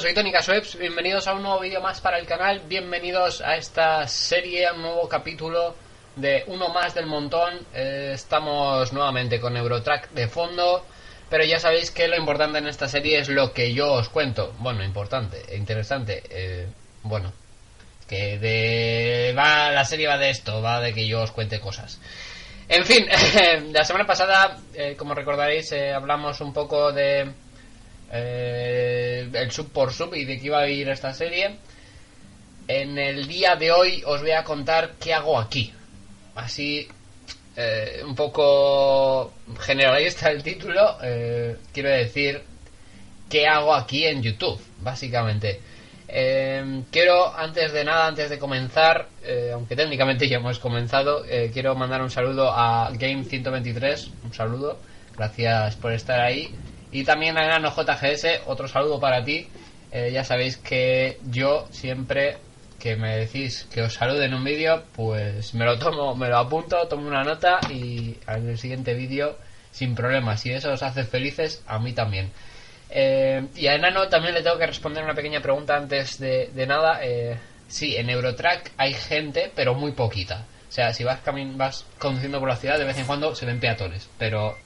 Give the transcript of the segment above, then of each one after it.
Soy Tony Caswebs, bienvenidos a un nuevo vídeo más para el canal, bienvenidos a esta serie, a un nuevo capítulo de uno más del montón. Eh, estamos nuevamente con Eurotrack de fondo, pero ya sabéis que lo importante en esta serie es lo que yo os cuento. Bueno, importante e interesante. Eh, bueno, que de va la serie va de esto, va de que yo os cuente cosas. En fin, la semana pasada, eh, como recordaréis, eh, hablamos un poco de eh, el sub por sub y de qué iba a ir esta serie. En el día de hoy os voy a contar qué hago aquí. Así, eh, un poco generalista el título, eh, quiero decir qué hago aquí en YouTube, básicamente. Quiero, antes de nada, antes de comenzar, aunque técnicamente ya hemos comenzado, quiero mandar un saludo a Game123, un saludo, gracias por estar ahí. Y también a Enano JGS, otro saludo para ti. Eh, ya sabéis que yo siempre que me decís que os salude en un vídeo, pues me lo tomo, me lo apunto, tomo una nota y en el siguiente vídeo sin problemas. Si eso os hace felices, a mí también. Eh, y a Enano también le tengo que responder una pequeña pregunta antes de, nada. Eh, sí, en Eurotrack hay gente, pero muy poquita. O sea, si vas, vas conduciendo por la ciudad, de vez en cuando se ven peatones, pero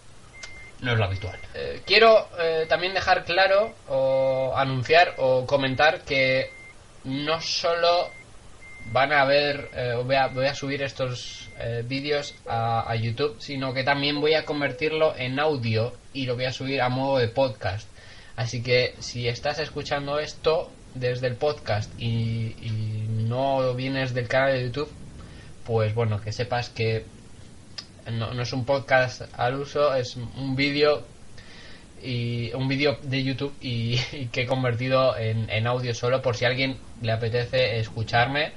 no es lo habitual. Eh, quiero eh, también dejar claro o anunciar o comentar que no solo van a ver, eh, voy, a, subir estos vídeos a, a YouTube, sino que también voy a convertirlo en audio y lo voy a subir a modo de podcast. Así que si estás escuchando esto desde el podcast y, y no vienes del canal de YouTube, pues bueno, que sepas que no, no es un podcast al uso, es un vídeo y un vídeo de YouTube y, que he convertido en, en, audio solo por si a alguien le apetece escucharme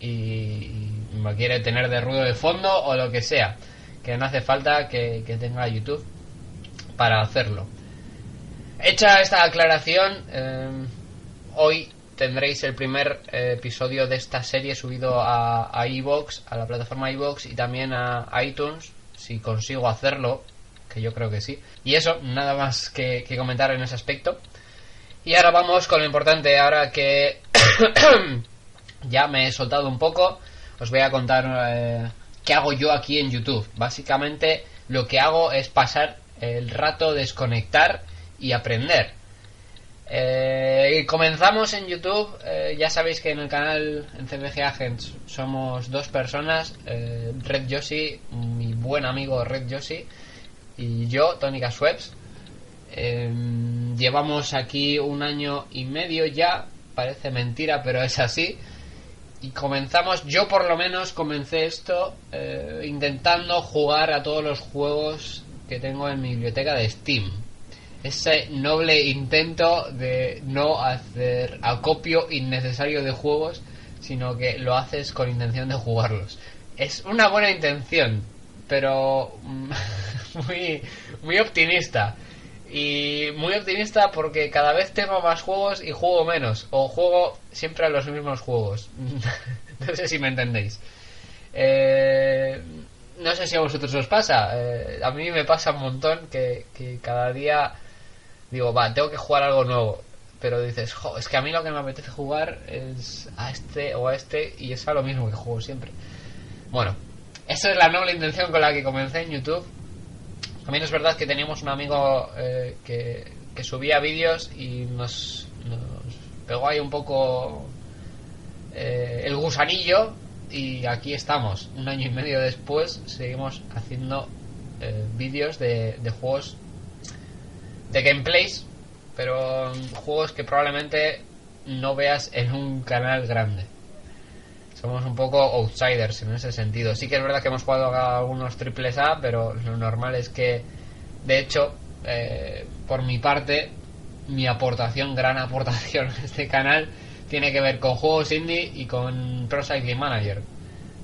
y, y, me quiere tener de ruido de fondo o lo que sea, que no hace falta que, que tenga YouTube para hacerlo. Hecha esta aclaración, eh, hoy tendréis el primer eh, episodio de esta serie subido a, a a la plataforma iVoox y también a iTunes, si consigo hacerlo, que yo creo que sí. Y eso, nada más que, que comentar en ese aspecto. Y ahora vamos con lo importante, ahora que ya me he soltado un poco, os voy a contar eh, qué hago yo aquí en YouTube. Básicamente lo que hago es pasar el rato, desconectar y aprender. Eh, comenzamos en YouTube. Eh, ya sabéis que en el canal en CBG Agents somos dos personas: eh, Red Yoshi, mi buen amigo Red Yoshi, y yo, Tony Caswebs. llevamos aquí un año y medio ya. Parece mentira, pero es así. Y comenzamos, yo por lo menos comencé esto intentando jugar a todos los juegos que tengo en mi biblioteca de Steam ese noble intento de no hacer acopio innecesario de juegos, sino que lo haces con intención de jugarlos. Es una buena intención, pero muy, muy optimista. Y muy optimista porque cada vez tengo más juegos y juego menos. O juego siempre a los mismos juegos. no sé si me entendéis. Eh, no sé si a vosotros os pasa. Eh, a mí me pasa un montón que, que cada día digo, va, tengo que jugar algo nuevo. Pero dices, jo, es que a mí lo que me apetece jugar es a este o a este y es a lo mismo que juego siempre. Bueno, esa es la noble intención con la que comencé en YouTube. También es verdad que teníamos un amigo eh, que, subía vídeos y nos, nos, pegó ahí un poco eh, el gusanillo y aquí estamos. Un año y medio después seguimos haciendo eh, vídeos de, de juegos de gameplays, pero juegos que probablemente no veas en un canal grande. somos un poco outsiders en ese sentido. Sí que es verdad que hemos jugado algunos triples A, pero lo normal es que, de hecho, eh, por mi parte, mi aportación, gran aportación a este canal, tiene que ver con juegos indie y con Pro Cycling Manager.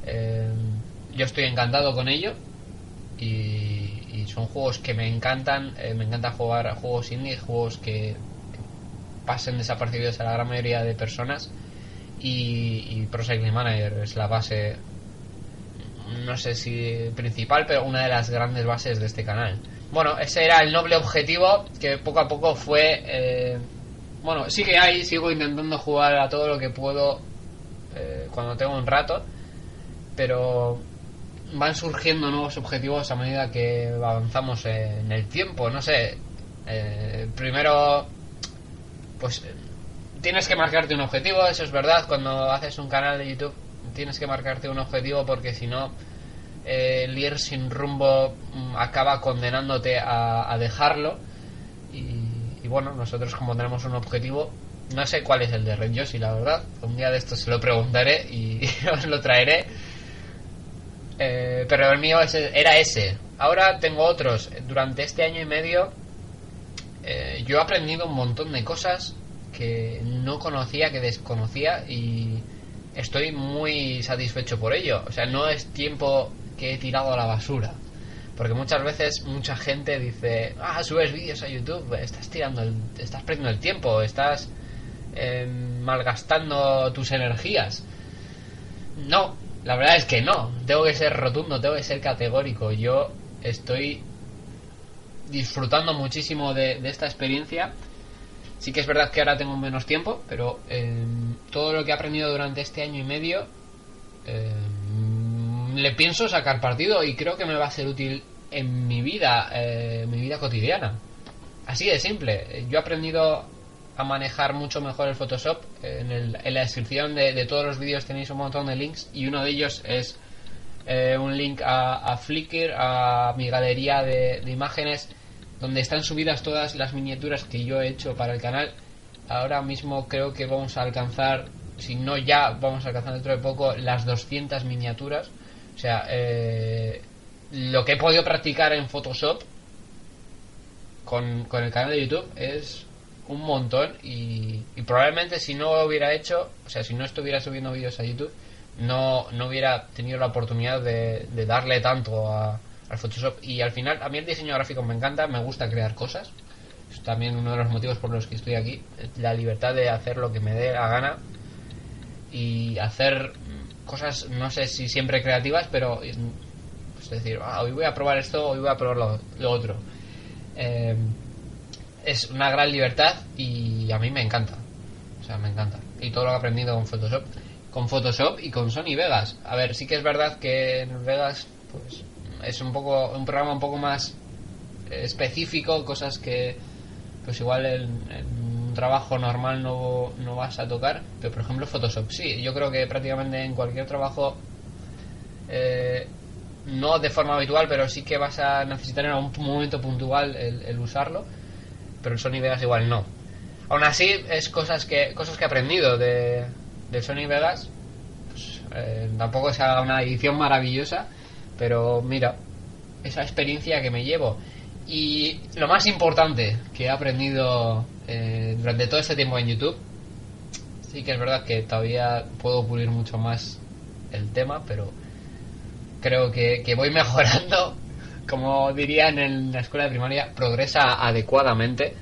Eh, yo estoy encantado con ello y, son juegos que me encantan. Eh, me encanta jugar juegos indie, juegos que, pasen desapercibidos a la gran mayoría de personas. Y, y Pro Cycling Manager es la base, no sé si principal, pero una de las grandes bases de este canal. Bueno, ese era el noble objetivo que poco a poco fue. Eh, bueno, sigue ahí, sigo intentando jugar a todo lo que puedo eh, cuando tengo un rato, pero van surgiendo nuevos objetivos a medida que avanzamos en el tiempo. No sé, eh, primero, pues tienes que marcarte un objetivo, eso es verdad. Cuando haces un canal de YouTube, tienes que marcarte un objetivo porque si no eh, el ir sin rumbo mm, acaba condenándote a, dejarlo. Y, bueno, nosotros como tenemos un objetivo, no sé cuál es el de Red Yoshi, la verdad. Un día de esto se lo preguntaré y os lo traeré. Eh, pero el mío era ese. Ahora tengo otros. Durante este año y medio eh, yo he aprendido un montón de cosas que no conocía, que desconocía y estoy muy satisfecho por ello. O sea, no es tiempo que he tirado a la basura. Porque muchas veces mucha gente dice, ah, subes vídeos a YouTube, estás tirando, el, estás perdiendo el tiempo, estás em, malgastando tus energías. No, la verdad es que no. Tengo que ser rotundo, tengo que ser categórico. Yo estoy disfrutando muchísimo de, esta experiencia. Sí que es verdad que ahora tengo menos tiempo, pero em, todo lo que he aprendido durante este año y medio em, le pienso sacar partido y creo que me va a ser útil en mi vida, eh, mi vida cotidiana. Así de simple. Yo he aprendido manejar mucho mejor el Photoshop. En, la descripción de, todos los vídeos tenéis un montón de links y uno de ellos es eh, un link a, Flickr, a mi galería de, imágenes, donde están subidas todas las miniaturas que yo he hecho para el canal. Ahora mismo creo que vamos a alcanzar, si no ya, vamos a alcanzar dentro de poco las 200 miniaturas o sea, eh, lo que he podido practicar en Photoshop con, el canal de YouTube es un montón y, probablemente si no hubiera hecho, o sea, si no estuviera subiendo vídeos a YouTube, no, no hubiera tenido la oportunidad de, darle tanto a, al Photoshop. Y al final, a mí el diseño gráfico me encanta, me gusta crear cosas. Es también uno de los motivos por los que estoy aquí, la libertad de hacer lo que me dé la gana y hacer cosas, no sé si siempre creativas, pero es decir, ah, hoy voy a probar esto, hoy voy a probar lo, otro. Eh, es una gran libertad y a mí me encanta. O sea, me encanta. Y todo lo que he aprendido con Photoshop. Con Photoshop y con Sony Vegas. A ver, sí que es verdad que en Vegas pues es un poco un programa un poco más específico, cosas que pues igual en trabajo normal no, no vas a tocar, pero por ejemplo Photoshop sí. Yo creo que prácticamente en cualquier trabajo, eh, no de forma habitual, pero sí que vas a necesitar en algún momento puntual el, usarlo, pero el Sony Vegas igual no. Aún así, es cosas que, cosas que he aprendido de, Sony Vegas. Pues, eh, tampoco es una edición maravillosa, pero mira, esa experiencia que me llevo. Y lo más importante que he aprendido eh, durante todo este tiempo en YouTube, sí que es verdad que todavía puedo pulir mucho más el tema, pero creo que, voy mejorando. Como dirían en la escuela de primaria, progresa adecuadamente.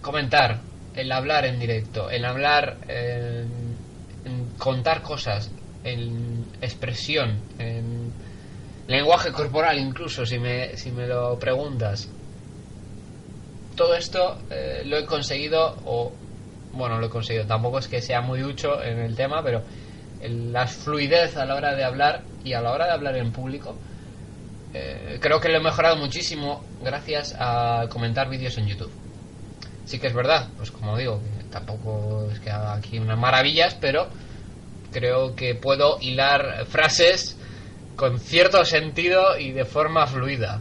comentar, el hablar en directo, el hablar, en contar cosas, en expresión, en lenguaje corporal incluso, si me, si me lo preguntas todo esto eh, lo he conseguido, o bueno, lo he conseguido, tampoco es que sea muy ducho en el tema, pero la fluidez a la hora de hablar y a la hora de hablar en público, eh, creo que lo he mejorado muchísimo gracias a comentar vídeos en YouTube. Sí que es verdad, pues como digo, tampoco es que haga aquí unas maravillas, pero creo que puedo hilar frases con cierto sentido y de forma fluida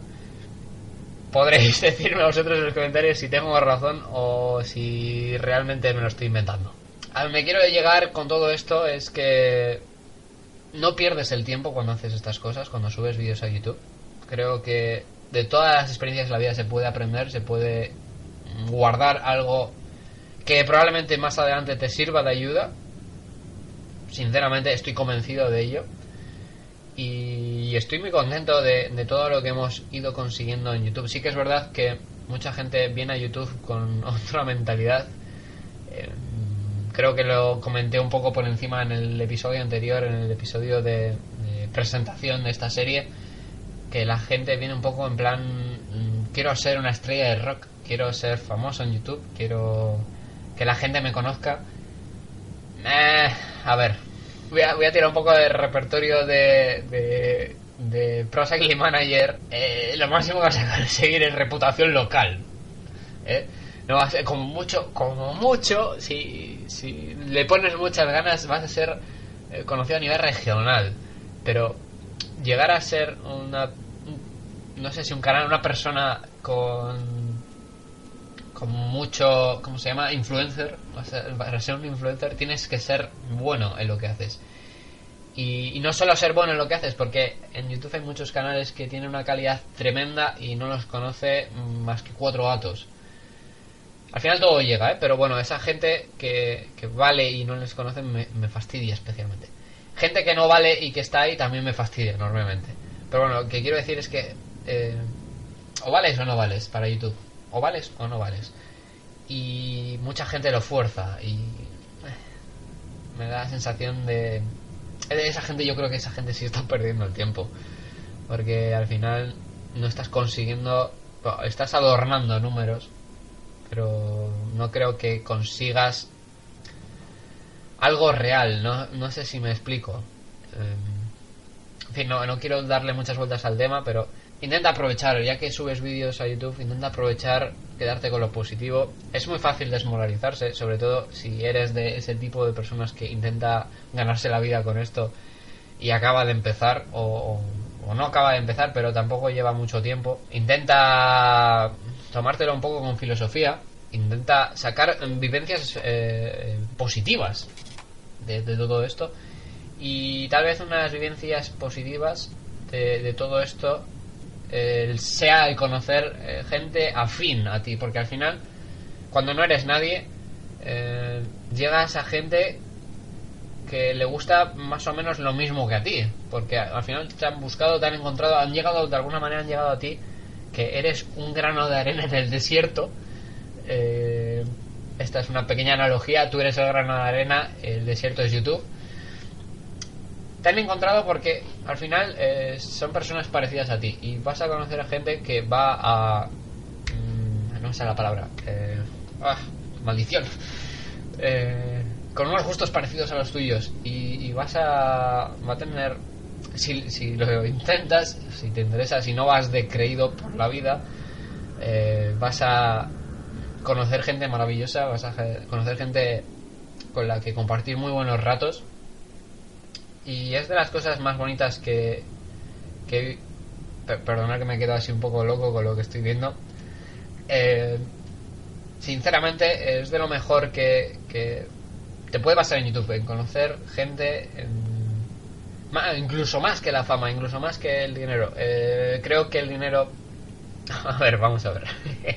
podréis decirme vosotros en los comentarios si tengo razón o si realmente me lo estoy inventando. a quiero llegar con todo esto es que no pierdes el tiempo cuando haces estas cosas, cuando subes vídeos a YouTube. Creo que de todas las experiencias de la vida se puede aprender, se puede guardar algo que probablemente más adelante te sirva de ayuda. Sinceramente estoy convencido de ello. Y estoy muy contento de, todo lo que hemos ido consiguiendo en YouTube. Sí que es verdad que mucha gente viene a YouTube con otra mentalidad. Eh, creo que lo comenté un poco por encima en el episodio anterior, en el episodio de, presentación de esta serie, que la gente viene un poco en plan, mm, quiero ser una estrella de rock, quiero ser famoso en YouTube, quiero que la gente me conozca. Eh, a ver, voy a, tirar un poco de repertorio de, de, de Pro Cycling Manager. Eh, lo máximo que vas a conseguir es reputación local. ¿eh? No vas a, como mucho, como mucho, si, si le pones muchas ganas, vas a ser eh, conocido a nivel regional. Pero llegar a ser una, no sé si un canal, una persona con con mucho, ¿cómo se llama? Influencer. Para ser un influencer tienes que ser bueno en lo que haces. Y, y, no solo ser bueno en lo que haces, porque en YouTube hay muchos canales que tienen una calidad tremenda y no los conoce más que cuatro gatos. Al final todo llega, ¿eh? Pero bueno, esa gente que, que vale y no les conocen me, fastidia especialmente. Gente que no vale y que está ahí también me fastidia enormemente. Pero bueno, lo que quiero decir es que... Eh, o vales o no vales para YouTube. O vales o no vales. Y mucha gente lo fuerza y... Eh, me da la sensación de... Esa gente, yo creo que esa gente sí está perdiendo el tiempo. Porque al final no estás consiguiendo... Estás adornando números pero no creo que consigas algo real, no, no sé si me explico. Eh, en fin, no, no quiero darle muchas vueltas al tema, pero intenta aprovechar, ya que subes vídeos a YouTube, intenta aprovechar, quedarte con lo positivo. Es muy fácil desmoralizarse, sobre todo si eres de ese tipo de personas que intenta ganarse la vida con esto y acaba de empezar, o, o no acaba de empezar, pero tampoco lleva mucho tiempo. Intenta tomártelo un poco con filosofía, intenta sacar vivencias eh, positivas de, todo esto. Y tal vez unas vivencias positivas de, de todo esto eh, sea el conocer eh, gente afín a ti, porque al final cuando no eres nadie llegas a gente que le gusta más o menos lo mismo que a ti, porque al final te han buscado, te han encontrado, han llegado de alguna manera han llegado a ti que eres un grano de arena en el desierto. Eh, esta es una pequeña analogía. Tú eres el grano de arena, el desierto es YouTube. Te han encontrado porque al final eh, son personas parecidas a ti y vas a conocer a gente que va a. Mmm, no sé la palabra. Eh, ah, maldición. Eh, con unos gustos parecidos a los tuyos y, y vas a. va a tener si, si, lo intentas, si te interesa, si no vas de creído por la vida, eh, vas a conocer gente maravillosa, vas a conocer gente con la que compartir muy buenos ratos. Y es de las cosas más bonitas que... que perdonad que me quedo así un poco loco con lo que estoy viendo. Eh, sinceramente es de lo mejor que, que te puede pasar en YouTube, en conocer gente, en incluso más que la fama, incluso más que el dinero. Eh, creo que el dinero... A ver, vamos a ver.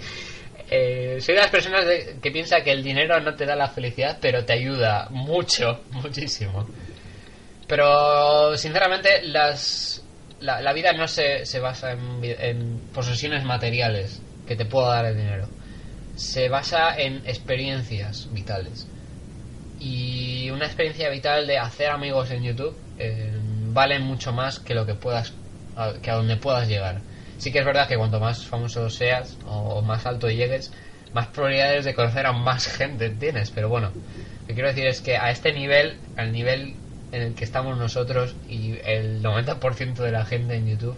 eh, soy de las personas de, que piensa que el dinero no te da la felicidad, pero te ayuda mucho, muchísimo. Pero, sinceramente, las, la, la vida no se, se basa en, posesiones materiales que te pueda dar el dinero. Se basa en experiencias vitales. Y una experiencia vital de hacer amigos en YouTube eh, valen mucho más que lo que puedas que a donde puedas llegar. Sí que es verdad que cuanto más famoso seas o más alto llegues, más probabilidades de conocer a más gente tienes. Pero bueno, lo que quiero decir es que a este nivel, al nivel en el que estamos nosotros y el 90% de la gente en YouTube,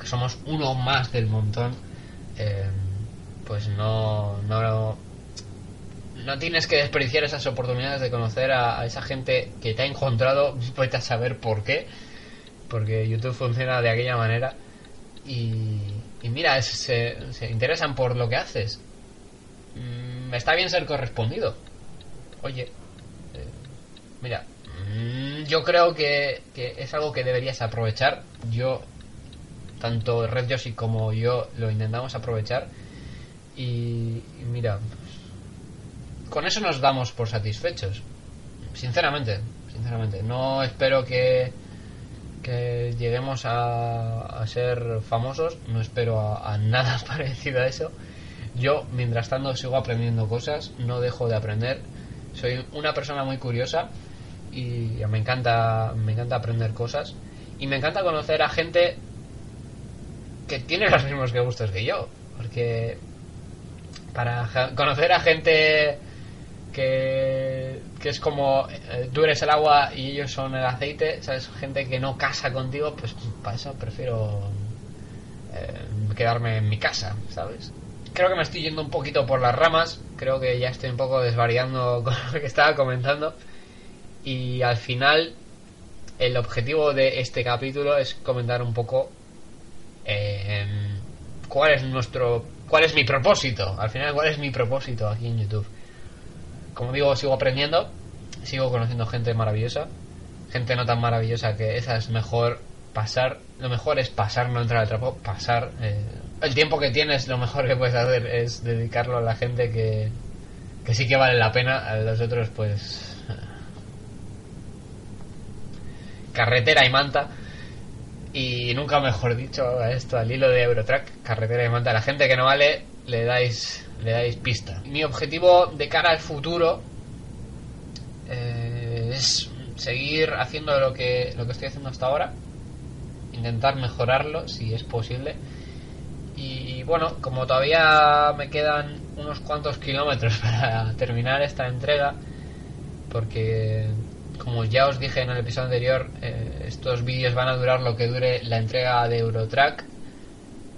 que somos uno más del montón, eh, pues no, no, no tienes que desperdiciar esas oportunidades de conocer a, a esa gente que te ha encontrado, puedes saber por qué, porque YouTube funciona de aquella manera y, y mira, se, interesan por lo que haces. Mm, está bien ser correspondido. Oye, mira, mm, yo creo que, que es algo que deberías aprovechar. Yo, tanto Red Yoshi como yo lo intentamos aprovechar. Y, y mira, con eso nos damos por satisfechos. Sinceramente, sinceramente. No espero que, que lleguemos a, ser famosos, no espero a, a nada parecido a eso. Yo, mientras tanto, sigo aprendiendo cosas, no dejo de aprender. Soy una persona muy curiosa y me encanta, me encanta aprender cosas. Y me encanta conocer a gente que tiene los mismos que gustos que yo. Porque para conocer a gente que, que es como eh, tú eres el agua y ellos son el aceite, ¿sabes? Gente que no casa contigo, pues para eso prefiero eh, quedarme en mi casa, ¿sabes? Creo que me estoy yendo un poquito por las ramas, creo que ya estoy un poco desvariando con lo que estaba comentando y al final el objetivo de este capítulo es comentar un poco eh, cuál es nuestro cuál es mi propósito al final cuál es mi propósito aquí en YouTube como digo sigo aprendiendo sigo conociendo gente maravillosa gente no tan maravillosa que esa es mejor pasar lo mejor es pasar no entrar al trapo pasar eh, el tiempo que tienes lo mejor que puedes hacer es dedicarlo a la gente que que sí que vale la pena a los otros pues carretera y manta y nunca mejor dicho a esto al hilo de Eurotrack carretera y manta la gente que no vale le dais le dais pista mi objetivo de cara al futuro eh, es seguir haciendo lo que lo que estoy haciendo hasta ahora intentar mejorarlo si es posible y bueno como todavía me quedan unos cuantos kilómetros para terminar esta entrega porque como ya os dije en el episodio anterior, eh, estos vídeos van a durar lo que dure la entrega de Eurotrack.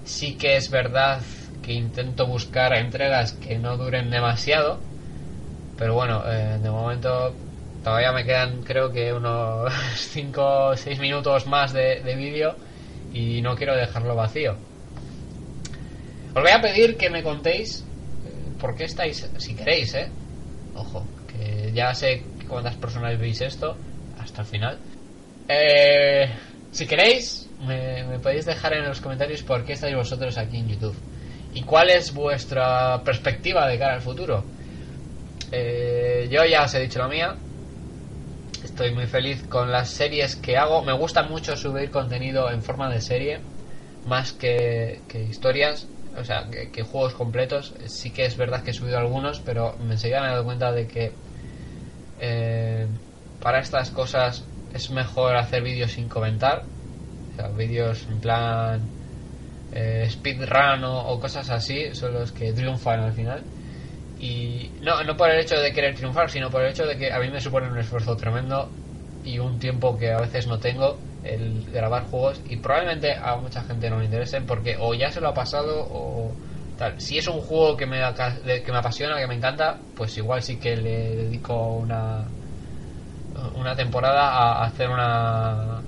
Sí que es verdad que intento buscar entregas que no duren demasiado, pero bueno, eh, de momento todavía me quedan creo que unos 5 o 6 minutos más de, de vídeo y no quiero dejarlo vacío. Os voy a pedir que me contéis eh, por qué estáis, si queréis, eh. Ojo, que ya sé cuántas personas veis esto hasta el final. Eh, si queréis, me, me podéis dejar en los comentarios por qué estáis vosotros aquí en YouTube y cuál es vuestra perspectiva de cara al futuro. Eh, yo ya os he dicho la mía. Estoy muy feliz con las series que hago. Me gusta mucho subir contenido en forma de serie, más que, que historias, o sea, que, juegos completos. Sí que es verdad que he subido algunos, pero me enseguida me he dado cuenta de que eh, para estas cosas es mejor hacer vídeos sin comentar. O sea, vídeos en plan eh, speedrun o, cosas así son los que triunfan al final. Y no, no por el hecho de querer triunfar, sino por el hecho de que a mí me supone un esfuerzo tremendo y un tiempo que a veces no tengo el grabar juegos y probablemente a mucha gente no le interesen porque o ya se lo ha pasado o tal. Si es un juego que me, que me apasiona, que me encanta, pues igual sí que le dedico una una temporada a hacer una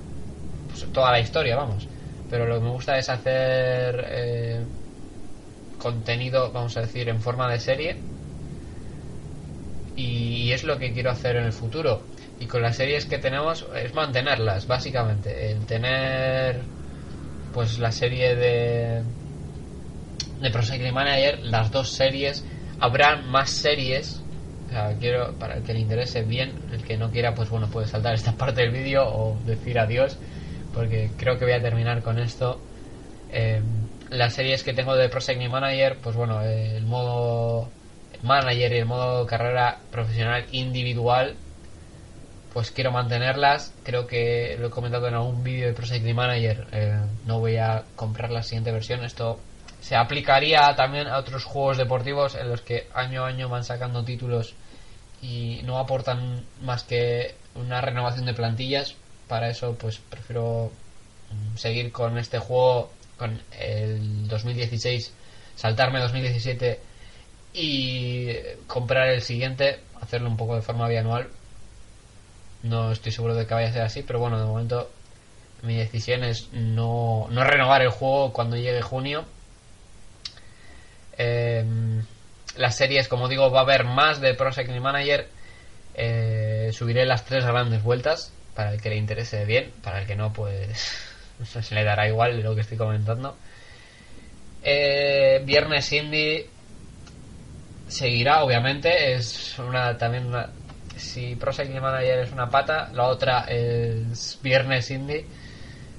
pues, toda la historia, vamos. Pero lo que me gusta es hacer eh, contenido, vamos a decir, en forma de serie y es lo que quiero hacer en el futuro. Y con las series que tenemos es mantenerlas, básicamente. El tener pues la serie de de Pro Cycling Manager, las dos series, habrá más series. O sea, quiero, para el que le interese bien, el que no quiera, pues bueno, puede saltar esta parte del vídeo o decir adiós, porque creo que voy a terminar con esto. Eh, las series que tengo de Pro Cycling Manager, pues bueno, el modo manager y el modo carrera profesional individual pues quiero mantenerlas. Creo que lo he comentado en algún vídeo de Pro Cycling Manager eh, no voy a comprar la siguiente versión. Esto se aplicaría también a otros juegos deportivos en los que año a año van sacando títulos y no aportan más que una renovación de plantillas para eso pues prefiero mm, seguir con este juego con el 2016 saltarme 2017 y comprar el siguiente, hacerlo un poco de forma bianual. No estoy seguro de que vaya a ser así, pero bueno, de momento mi decisión es no, no renovar el juego cuando llegue junio. Eh, las series, como digo, va a haber más de Pro Cycling Manager. Eh, subiré las tres grandes vueltas para el que le interese bien, para el que no, pues se le dará igual lo que estoy comentando. Eh, viernes Indie seguirá, obviamente. Es una también una. Si Pro Cycling Manager es una pata, la otra es Viernes Indie.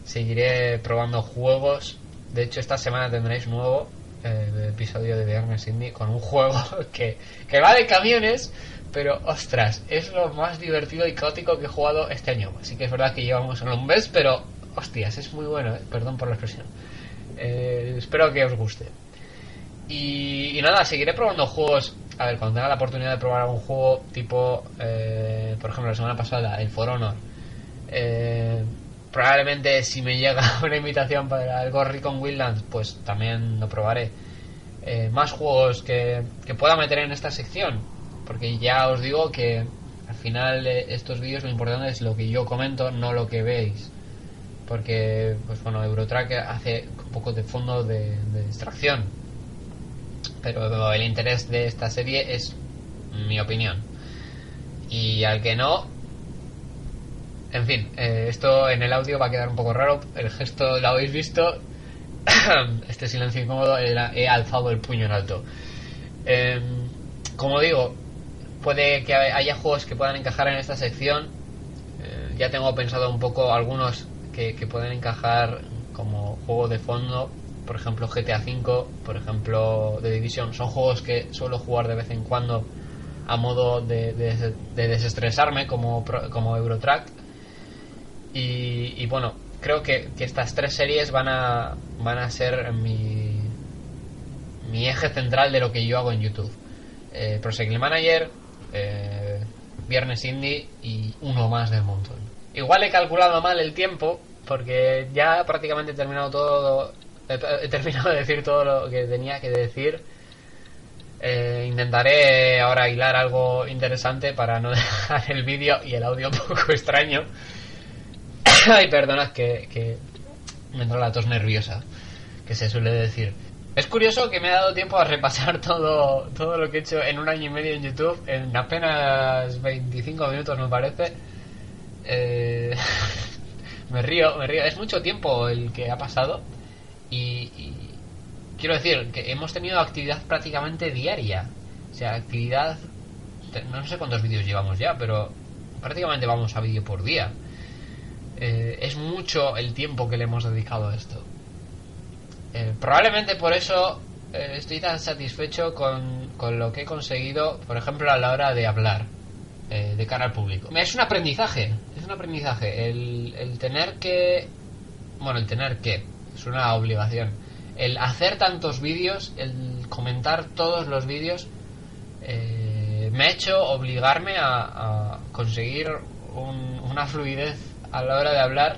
Seguiré probando juegos. De hecho, esta semana tendréis nuevo eh, episodio de Viernes Indie con un juego que, que va de camiones. Pero ostras, es lo más divertido y caótico que he jugado este año. Así que es verdad que llevamos en un mes, pero hostias, es muy bueno, eh. perdón por la expresión. Eh, espero que os guste. Y, nada, seguiré probando juegos. A ver, cuando tenga la oportunidad de probar algún juego tipo, eh, por ejemplo, la semana pasada, el For Honor. Eh, probablemente si me llega una invitación para el Ghost Recon Wildlands, pues también lo probaré. Eh, más juegos que, que pueda meter en esta sección. Porque ya os digo que al final de estos vídeos lo importante es lo que yo comento, no lo que veis. Porque, pues bueno, Eurotrack hace un poco de fondo de distracción pero el interés de esta serie es mi opinión. Y al que no, en fin, eh, esto en el audio va a quedar un poco raro. El gesto lo habéis visto. este silencio incómodo, he alzado el puño en alto. Em, como digo, puede que haya juegos que puedan encajar en esta sección. Eh, ya tengo pensado un poco algunos que, que pueden encajar como juego de fondo por ejemplo GTA V, por ejemplo The Division, son juegos que suelo jugar de vez en cuando a modo de, desestresarme como, como Eurotrack. Y, bueno, creo que, estas tres series van a, van a ser mi, mi eje central de lo que yo hago en YouTube. Eh, Pro Manager, eh, Viernes Indie y uno más del montón. Igual he calculado mal el tiempo, porque ya prácticamente he terminado todo he, terminado de decir todo lo que tenía que decir. Eh, intentaré ahora hilar algo interesante para no dejar el vídeo y el audio un poco extraño. Ay, perdonad que, que me entra la tos nerviosa, que se suele decir. Es curioso que me ha dado tiempo a repasar todo, todo lo que he hecho en un año y medio en YouTube, en apenas 25 minutos me parece. Eh, me río, me río. Es mucho tiempo el que ha pasado. Y, quiero decir que hemos tenido actividad prácticamente diaria. O sea, actividad... No sé cuántos vídeos llevamos ya, pero prácticamente vamos a vídeo por día. Eh, es mucho el tiempo que le hemos dedicado a esto. Eh, probablemente por eso eh, estoy tan satisfecho con, con, lo que he conseguido, por ejemplo, a la hora de hablar de cara al público. Es un aprendizaje, es un aprendizaje. El, el tener que... Bueno, el tener que es una obligación. El hacer tantos vídeos, el comentar todos los vídeos, eh, me ha hecho obligarme a, conseguir una fluidez a la hora de hablar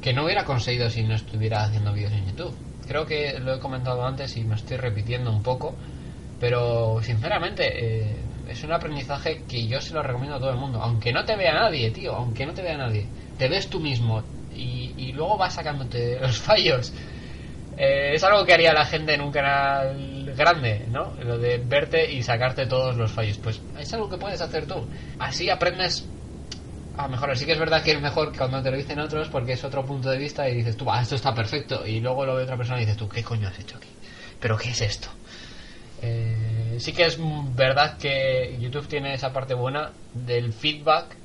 que no hubiera conseguido si no estuviera haciendo vídeos en YouTube. Creo que lo he comentado antes y me estoy repitiendo un poco, pero sinceramente eh, es un aprendizaje que yo se lo recomiendo a todo el mundo, aunque no te vea nadie, tío, aunque no te vea nadie, te ves tú mismo, y, luego vas sacándote los fallos. Eh, es algo que haría la gente en un canal grande, ¿no? Lo de verte y sacarte todos los fallos. Pues es algo que puedes hacer tú. Así aprendes a mejorar. Sí que es verdad que es mejor cuando te lo dicen otros porque es otro punto de vista y dices tú, ah, esto está perfecto. Y luego lo ve otra persona y dices tú, ¿qué coño has hecho aquí? ¿Pero qué es esto? Eh, sí que es verdad que YouTube tiene esa parte buena del feedback,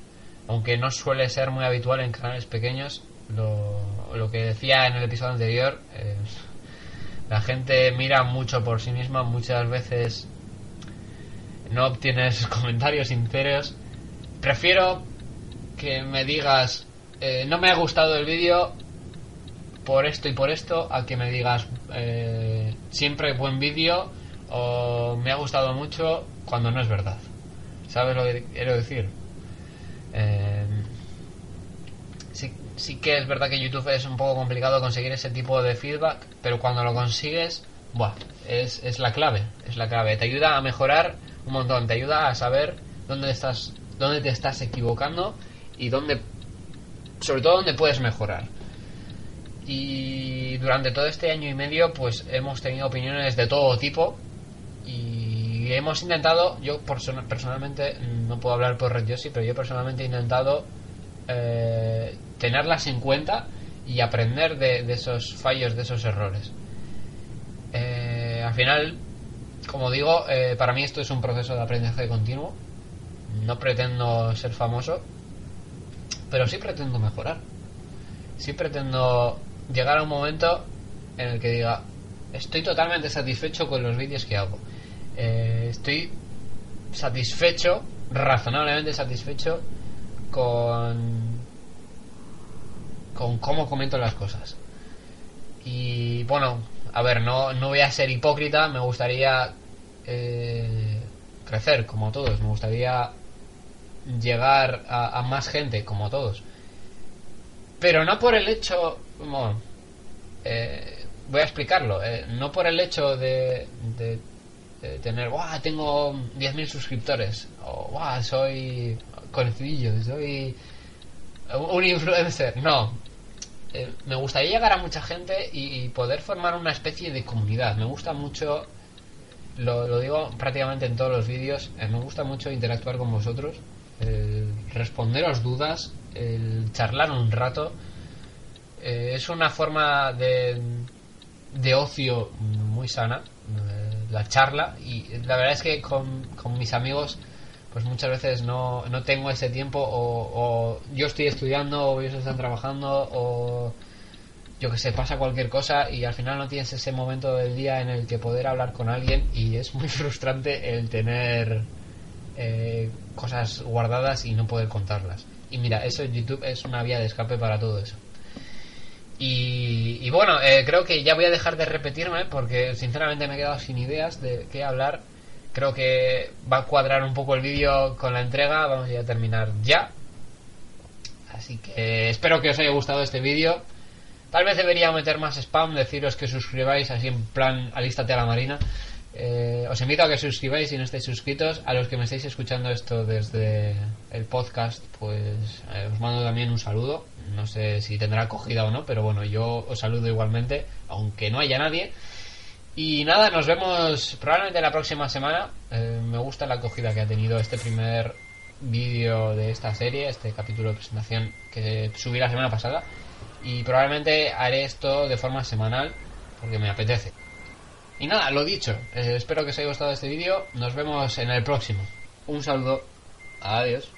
aunque no suele ser muy habitual en canales pequeños lo, lo que decía en el episodio anterior, eh, la gente mira mucho por sí misma, muchas veces no obtienes comentarios sinceros. Prefiero que me digas, eh, no me ha gustado el vídeo por esto y por esto, a que me digas, eh, siempre buen vídeo o me ha gustado mucho cuando no es verdad. ¿Sabes lo que quiero decir? Eh, sí que es verdad que YouTube es un poco complicado conseguir ese tipo de feedback, pero cuando lo consigues, buah, es, es la clave, es la clave. Te ayuda a mejorar un montón, te ayuda a saber dónde estás, dónde te estás equivocando y dónde, sobre todo dónde puedes mejorar. Y durante todo este año y medio, pues hemos tenido opiniones de todo tipo y hemos intentado, yo personalmente, no puedo hablar por Red Yoshi, pero yo personalmente he intentado eh, tenerlas en cuenta y aprender de, esos fallos, de esos errores. Eh, al final, como digo, eh, para mí esto es un proceso de aprendizaje continuo. No pretendo ser famoso, pero sí pretendo mejorar. Sí pretendo llegar a un momento en el que diga, estoy totalmente satisfecho con los vídeos que hago. Eh, estoy satisfecho, razonablemente satisfecho con con cómo comento las cosas. Y bueno, a ver, no, no voy a ser hipócrita, me gustaría eh, crecer como todos, me gustaría llegar a, más gente como todos. Pero no por el hecho, bueno, eh, voy a explicarlo, eh, no por el hecho de, de, tener, ¡guau! Tengo 10.000 suscriptores, o ¡guau! Soy conocidillo, soy un influencer, no. me gustaría llegar a mucha gente y, poder formar una especie de comunidad. Me gusta mucho lo, digo prácticamente en todos los vídeos, eh, me gusta mucho interactuar con vosotros, responderos dudas, el charlar un rato. Eh, es una forma de, de ocio muy sana, eh, la charla, y la verdad es que con, con mis amigos pues muchas veces no, no tengo ese tiempo o, o, yo estoy estudiando o ellos están trabajando o yo que sé, pasa cualquier cosa y al final no tienes ese momento del día en el que poder hablar con alguien y es muy frustrante el tener eh, cosas guardadas y no poder contarlas. Y mira, eso en YouTube es una vía de escape para todo eso. Y, bueno, eh, creo que ya voy a dejar de repetirme porque sinceramente me he quedado sin ideas de qué hablar. Creo que va a cuadrar un poco el vídeo con la entrega. Vamos a terminar ya. Así que espero que os haya gustado este vídeo. Tal vez debería meter más spam, deciros que suscribáis así en plan alístate a la marina. Eh, os invito a que suscribáis si no estáis suscritos. A los que me estáis escuchando esto desde el podcast, pues eh, os mando también un saludo. No sé si tendrá acogida o no, pero bueno, yo os saludo igualmente, aunque no haya nadie. Y nada, nos vemos probablemente la próxima semana. Eh, me gusta la acogida que ha tenido este primer vídeo de esta serie, este capítulo de presentación que subí la semana pasada y probablemente haré esto de forma semanal porque me apetece. Y nada, lo dicho, eh, espero que os haya gustado este vídeo, nos vemos en el próximo. Un saludo, adiós.